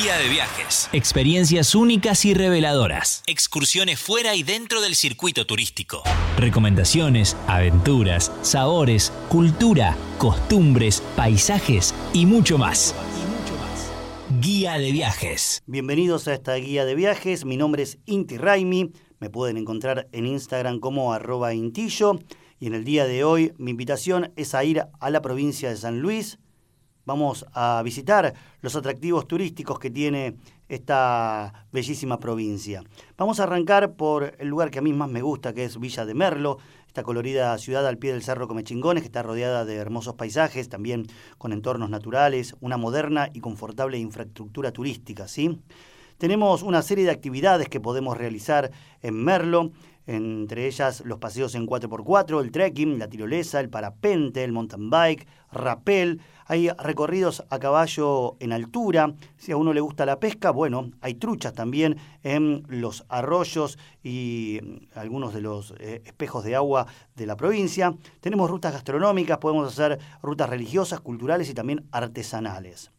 Guía de viajes. Experiencias únicas y reveladoras. Excursiones fuera y dentro del circuito turístico. Recomendaciones, aventuras, sabores, cultura, costumbres, paisajes y mucho más. Guía de viajes. Bienvenidos a esta guía de viajes. Mi nombre es Inti Raimi. Me pueden encontrar en Instagram como arroba intillo. Y en el día de hoy mi invitación es a ir a la provincia de San Luis. Vamos a visitar los atractivos turísticos que tiene esta bellísima provincia. Vamos a arrancar por el lugar que a mí más me gusta, que es Villa de Merlo, esta colorida ciudad al pie del Cerro Comechingones, que está rodeada de hermosos paisajes, también con entornos naturales, una moderna y confortable infraestructura turística, ¿sí? Tenemos una serie de actividades que podemos realizar en Merlo, entre ellas los paseos en 4x4, el trekking, la tirolesa, el parapente, el mountain bike, rappel. Hay recorridos a caballo en altura. Si a uno le gusta la pesca, bueno, hay truchas también en los arroyos y algunos de los eh, espejos de agua de la provincia. Tenemos rutas gastronómicas, podemos hacer rutas religiosas, culturales y también artesanales.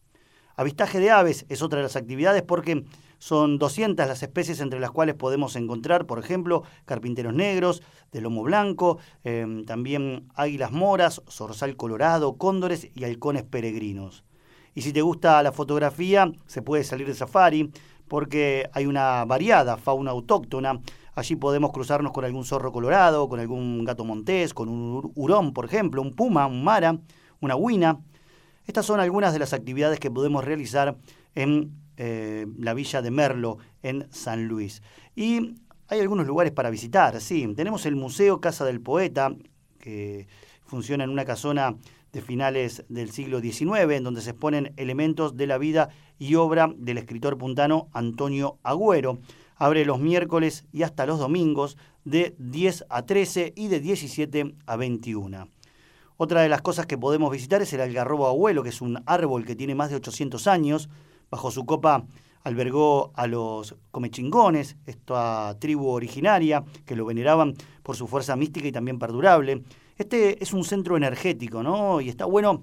Avistaje de aves es otra de las actividades porque son 200 las especies entre las cuales podemos encontrar, por ejemplo, carpinteros negros, de lomo blanco, eh, también águilas moras, zorzal colorado, cóndores y halcones peregrinos. Y si te gusta la fotografía, se puede salir de safari porque hay una variada fauna autóctona. Allí podemos cruzarnos con algún zorro colorado, con algún gato montés, con un hurón, por ejemplo, un puma, un mara, una huina. Estas son algunas de las actividades que podemos realizar en eh, la villa de Merlo, en San Luis. Y hay algunos lugares para visitar, sí. Tenemos el Museo Casa del Poeta, que funciona en una casona de finales del siglo XIX, en donde se exponen elementos de la vida y obra del escritor puntano Antonio Agüero. Abre los miércoles y hasta los domingos de 10 a 13 y de 17 a 21. Otra de las cosas que podemos visitar es el algarrobo abuelo, que es un árbol que tiene más de 800 años. Bajo su copa albergó a los comechingones, esta tribu originaria que lo veneraban por su fuerza mística y también perdurable. Este es un centro energético, ¿no? Y está bueno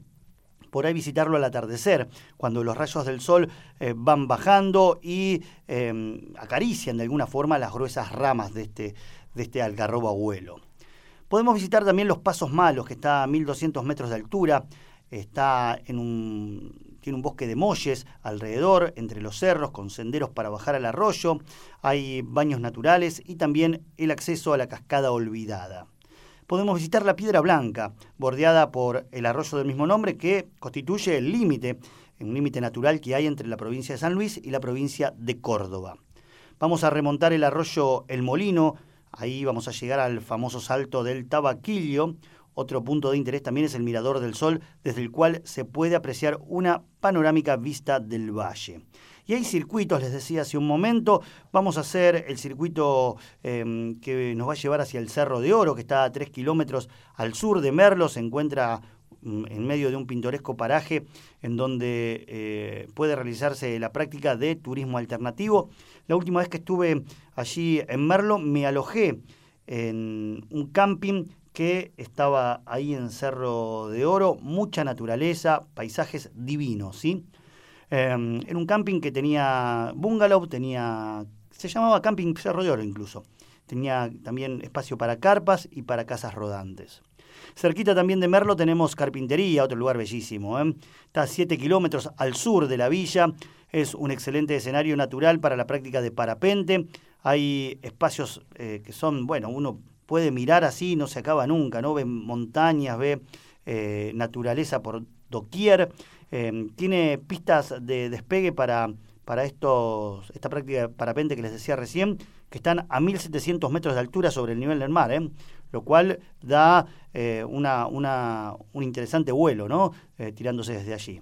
por ahí visitarlo al atardecer, cuando los rayos del sol eh, van bajando y eh, acarician de alguna forma las gruesas ramas de este, de este algarrobo abuelo. Podemos visitar también los Pasos Malos, que está a 1200 metros de altura, está en un, tiene un bosque de molles alrededor, entre los cerros, con senderos para bajar al arroyo, hay baños naturales y también el acceso a la cascada olvidada. Podemos visitar la Piedra Blanca, bordeada por el arroyo del mismo nombre, que constituye el límite, un límite natural que hay entre la provincia de San Luis y la provincia de Córdoba. Vamos a remontar el arroyo El Molino, Ahí vamos a llegar al famoso salto del Tabaquillo. Otro punto de interés también es el Mirador del Sol, desde el cual se puede apreciar una panorámica vista del valle. Y hay circuitos, les decía hace un momento. Vamos a hacer el circuito eh, que nos va a llevar hacia el Cerro de Oro, que está a 3 kilómetros al sur de Merlo. Se encuentra en medio de un pintoresco paraje en donde eh, puede realizarse la práctica de turismo alternativo. La última vez que estuve allí en Merlo me alojé en un camping que estaba ahí en Cerro de Oro, mucha naturaleza, paisajes divinos, ¿sí? En un camping que tenía bungalow, tenía, se llamaba Camping Cerro de Oro incluso. Tenía también espacio para carpas y para casas rodantes. Cerquita también de Merlo tenemos Carpintería, otro lugar bellísimo. ¿eh? Está a 7 kilómetros al sur de la villa. Es un excelente escenario natural para la práctica de parapente. Hay espacios eh, que son, bueno, uno puede mirar así, no se acaba nunca, ¿no? Ve montañas, ve eh, naturaleza por doquier. Eh, tiene pistas de despegue para, para estos, esta práctica de parapente que les decía recién, que están a 1.700 metros de altura sobre el nivel del mar, ¿eh? lo cual da eh, una, una, un interesante vuelo, ¿no? Tirándose desde allí.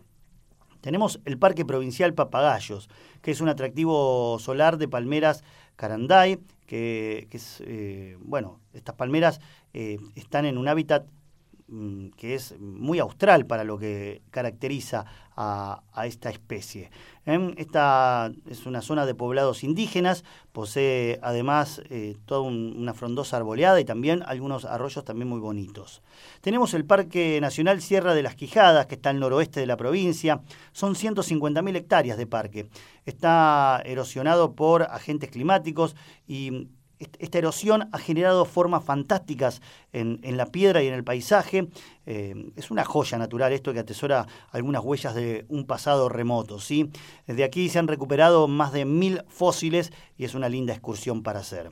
Tenemos el Parque Provincial Papagayos, que es un atractivo solar de palmeras Caranday, que, que es, eh, bueno, estas palmeras eh, están en un hábitat que es muy austral para lo que caracteriza a, esta especie. ¿eh? Esta es una zona de poblados indígenas, posee además eh, toda una frondosa arboleada y también algunos arroyos también muy bonitos. Tenemos el Parque Nacional Sierra de las Quijadas, que está al noroeste de la provincia. Son 150.000 hectáreas de parque. Está erosionado por agentes climáticos y esta erosión ha generado formas fantásticas en, la piedra y en el paisaje. Eh, es una joya natural esto que atesora algunas huellas de un pasado remoto. ¿sí? Desde aquí se han recuperado más de mil fósiles y es una linda excursión para hacer.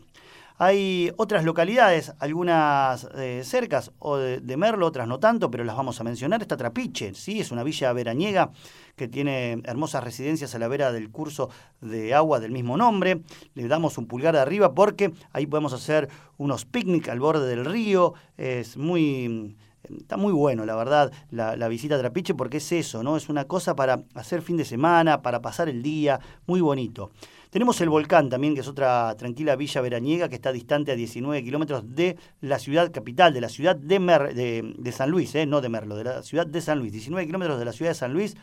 Hay otras localidades, algunas eh, cercas o de, Merlo, otras no tanto, pero las vamos a mencionar. Está Trapiche, ¿sí? es una villa veraniega que tiene hermosas residencias a la vera del curso de agua del mismo nombre. Le damos un pulgar de arriba porque ahí podemos hacer unos picnic al borde del río. Es muy está muy bueno, la verdad, la, la, visita a Trapiche, porque es eso, ¿no? Es una cosa para hacer fin de semana, para pasar el día, muy bonito. Tenemos el volcán también, que es otra tranquila villa veraniega que está distante a 19 kilómetros de la ciudad capital, de la ciudad de, de, San Luis, ¿eh? no de Merlo, de la ciudad de San Luis. 19 kilómetros de la ciudad de San Luis.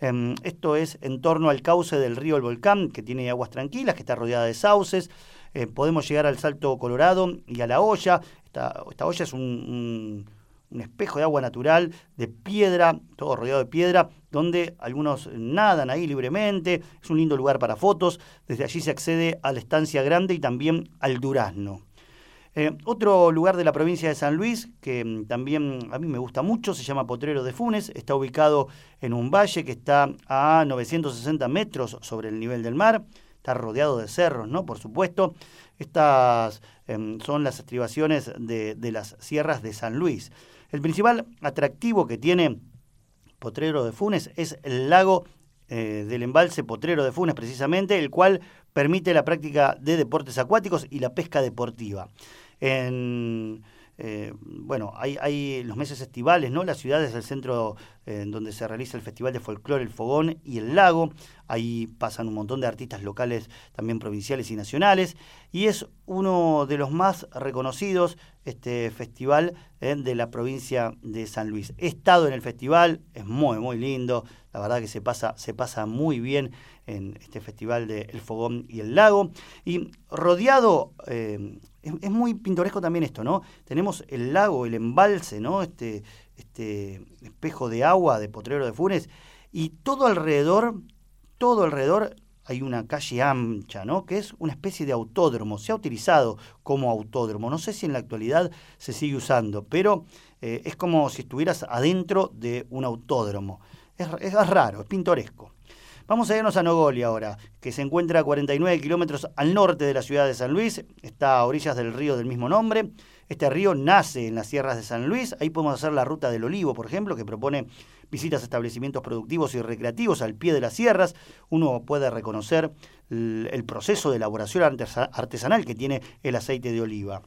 Em, esto es en torno al cauce del río El Volcán, que tiene aguas tranquilas, que está rodeada de sauces. Eh, podemos llegar al Salto Colorado y a la olla. Esta, esta olla es un espejo de agua natural, de piedra, todo rodeado de piedra, donde algunos nadan ahí libremente. Es un lindo lugar para fotos. Desde allí se accede a la estancia grande y también al Durazno. Eh, otro lugar de la provincia de San Luis que mm, también a mí me gusta mucho se llama Potrero de Funes. Está ubicado en un valle que está a 960 metros sobre el nivel del mar. Está rodeado de cerros, ¿no? Por supuesto. Estas em, son las estribaciones de las sierras de San Luis. El principal atractivo que tiene Potrero de Funes es el lago eh, del embalse Potrero de Funes, precisamente, el cual permite la práctica de deportes acuáticos y la pesca deportiva. En eh, bueno, hay, los meses estivales, ¿no? La ciudad es el centro en donde se realiza el Festival de Folclore El Fogón y el Lago. Ahí pasan un montón de artistas locales, también provinciales y nacionales. Y es uno de los más reconocidos, este festival eh, de la provincia de San Luis. He estado en el festival, es muy, muy lindo. La verdad que se pasa, se pasa muy bien en este festival de El Fogón y el Lago. Y rodeado... Eh, es, muy pintoresco también esto, ¿no? Tenemos el lago, el embalse, ¿no? Este, este espejo de agua de Potrero de Funes, y todo alrededor, todo alrededor hay una calle ancha, ¿no? Que es una especie de autódromo. Se ha utilizado como autódromo. No sé si en la actualidad se sigue usando, pero eh, es como si estuvieras adentro de un autódromo. Es, es raro, es pintoresco. Vamos a irnos a Nogoli ahora, que se encuentra a 49 kilómetros al norte de la ciudad de San Luis, está a orillas del río del mismo nombre. Este río nace en las sierras de San Luis, ahí podemos hacer la ruta del olivo, por ejemplo, que propone visitas a establecimientos productivos y recreativos al pie de las sierras. Uno puede reconocer el proceso de elaboración artesanal que tiene el aceite de oliva.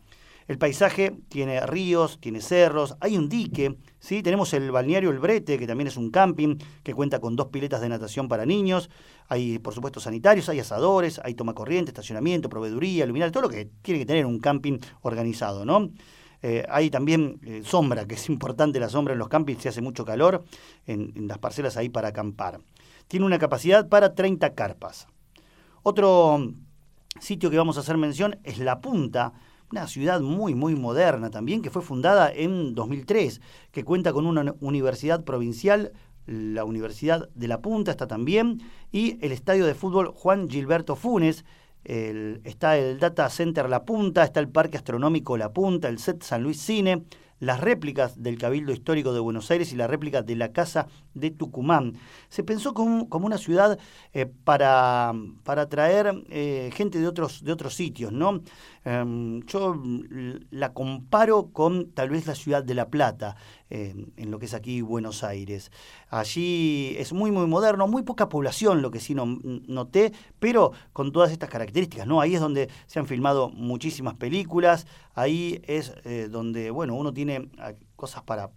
El paisaje tiene ríos, tiene cerros, hay un dique, ¿sí? tenemos el balneario El Brete, que también es un camping que cuenta con dos piletas de natación para niños, hay por supuesto sanitarios, hay asadores, hay toma corriente, estacionamiento, proveeduría, luminaria, todo lo que tiene que tener un camping organizado, ¿no? Eh, hay también eh, sombra, que es importante la sombra en los campings, se hace mucho calor en, en las parcelas ahí para acampar. Tiene una capacidad para 30 carpas. Otro sitio que vamos a hacer mención es La Punta, una ciudad muy, muy moderna también, que fue fundada en 2003, que cuenta con una universidad provincial, la Universidad de La Punta está también, y el estadio de fútbol Juan Gilberto Funes, está el Data Center La Punta, está el Parque Astronómico La Punta, el Set San Luis Cine, las réplicas del Cabildo Histórico de Buenos Aires y la réplica de la Casa de Tucumán. Se pensó como, como una ciudad eh, para, para atraer eh, gente de otros, de otros sitios, ¿no? Em, yo la comparo con tal vez la ciudad de La Plata, em, en lo que es aquí Buenos Aires. Allí es muy, muy moderno, muy poca población, lo que sí noté, pero con todas estas características, ¿no? Ahí es donde se han filmado muchísimas películas, ahí es eh, donde, bueno, uno tiene ah, cosas para,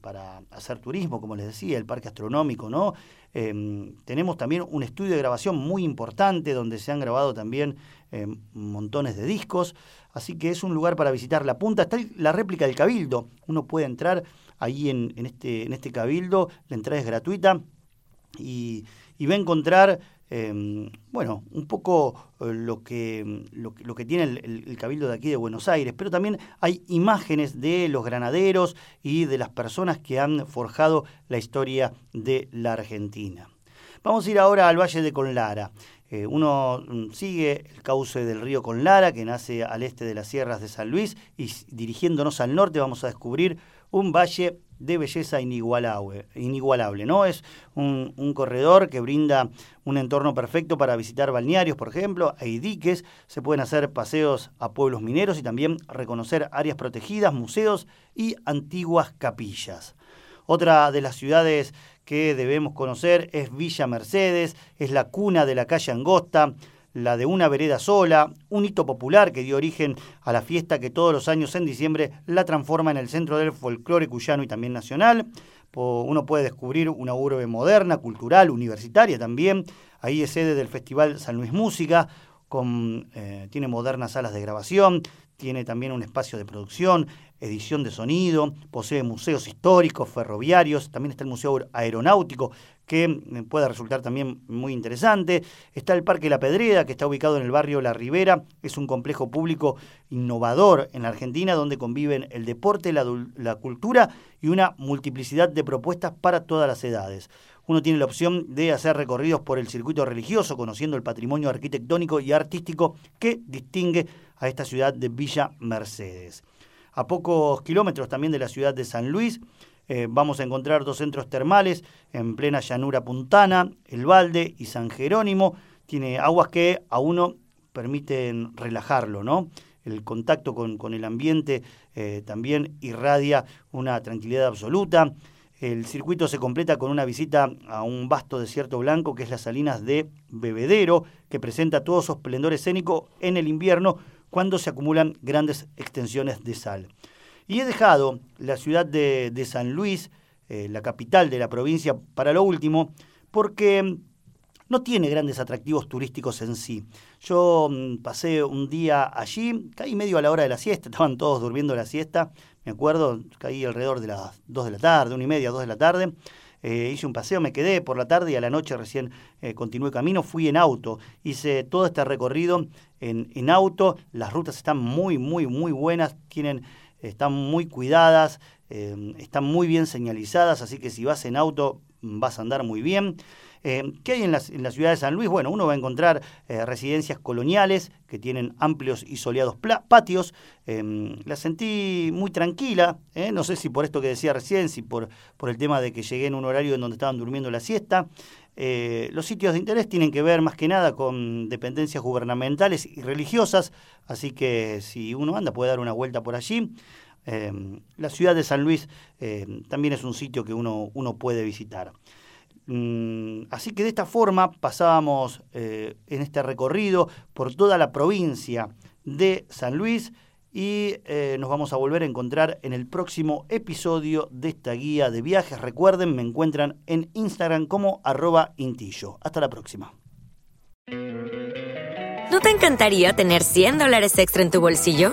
para hacer turismo, como les decía, el parque astronómico, ¿no? Em, tenemos también un estudio de grabación muy importante donde se han grabado también em, montones de discos, así que es un lugar para visitar la punta. Está la réplica del Cabildo, uno puede entrar ahí en, este, en este cabildo, la entrada es gratuita y, va a encontrar em, bueno, un poco eh, lo, que, lo, que tiene el, Cabildo de aquí de Buenos Aires, pero también hay imágenes de los granaderos y de las personas que han forjado la historia de la Argentina. Vamos a ir ahora al Valle de Conlara. Eh, uno mm, sigue el cauce del río Conlara, que nace al este de las sierras de San Luis, y dirigiéndonos al norte vamos a descubrir un valle de belleza inigualable, inigualable ¿no? Es un, corredor que brinda un entorno perfecto para visitar balnearios, por ejemplo, hay diques, se pueden hacer paseos a pueblos mineros y también reconocer áreas protegidas, museos y antiguas capillas. Otra de las ciudades que debemos conocer es Villa Mercedes, es la cuna de la calle Angosta, la de una vereda sola, un hito popular que dio origen a la fiesta que todos los años en diciembre la transforma en el centro del folclore cuyano y también nacional. Uno puede descubrir una urbe moderna, cultural, universitaria también. Ahí es sede del Festival San Luis Música, con, eh, tiene modernas salas de grabación, tiene también un espacio de producción, edición de sonido, posee museos históricos, ferroviarios, también está el Museo Aeronáutico, que eh, puede resultar también muy interesante. Está el Parque La Pedreda, que está ubicado en el barrio La Ribera, es un complejo público innovador en la Argentina, donde conviven el deporte, la, la cultura y una multiplicidad de propuestas para todas las edades. Uno tiene la opción de hacer recorridos por el circuito religioso, conociendo el patrimonio arquitectónico y artístico que distingue a esta ciudad de Villa Mercedes. A pocos kilómetros también de la ciudad de San Luis, eh, vamos a encontrar dos centros termales en plena llanura puntana, El Balde y San Jerónimo. Tiene aguas que a uno permiten relajarlo, ¿no? El contacto con, el ambiente eh, también irradia una tranquilidad absoluta. El circuito se completa con una visita a un vasto desierto blanco que es las salinas de Bebedero, que presenta todo su esplendor escénico en el invierno cuando se acumulan grandes extensiones de sal. Y he dejado la ciudad de, San Luis, eh, la capital de la provincia, para lo último, porque no tiene grandes atractivos turísticos en sí. Yo mm, pasé un día allí, caí medio a la hora de la siesta, estaban todos durmiendo la siesta, me acuerdo, caí alrededor de las 2 de la tarde, una y media, 2 de la tarde. Eh, hice un paseo, me quedé por la tarde y a la noche recién eh, continué camino, fui en auto, hice todo este recorrido en, en auto, las rutas están muy, muy, muy buenas, tienen, están muy cuidadas, eh, están muy bien señalizadas, así que si vas en auto vas a andar muy bien. Eh, ¿Qué hay en la, ciudad de San Luis? Bueno, uno va a encontrar eh, residencias coloniales que tienen amplios y soleados patios. Em, la sentí muy tranquila, ¿eh? no sé si por esto que decía recién, si por el tema de que llegué en un horario en donde estaban durmiendo la siesta. los sitios de interés tienen que ver más que nada con dependencias gubernamentales y religiosas, así que si uno anda puede dar una vuelta por allí. Em, la ciudad de San Luis em, también es un sitio que uno, uno puede visitar. Mm, así que de esta forma pasábamos eh, en este recorrido por toda la provincia de San Luis y eh, nos vamos a volver a encontrar en el próximo episodio de esta guía de viajes. Recuerden, me encuentran en Instagram como arroba intillo. Hasta la próxima. ¿No te encantaría tener 100 dólares extra en tu bolsillo?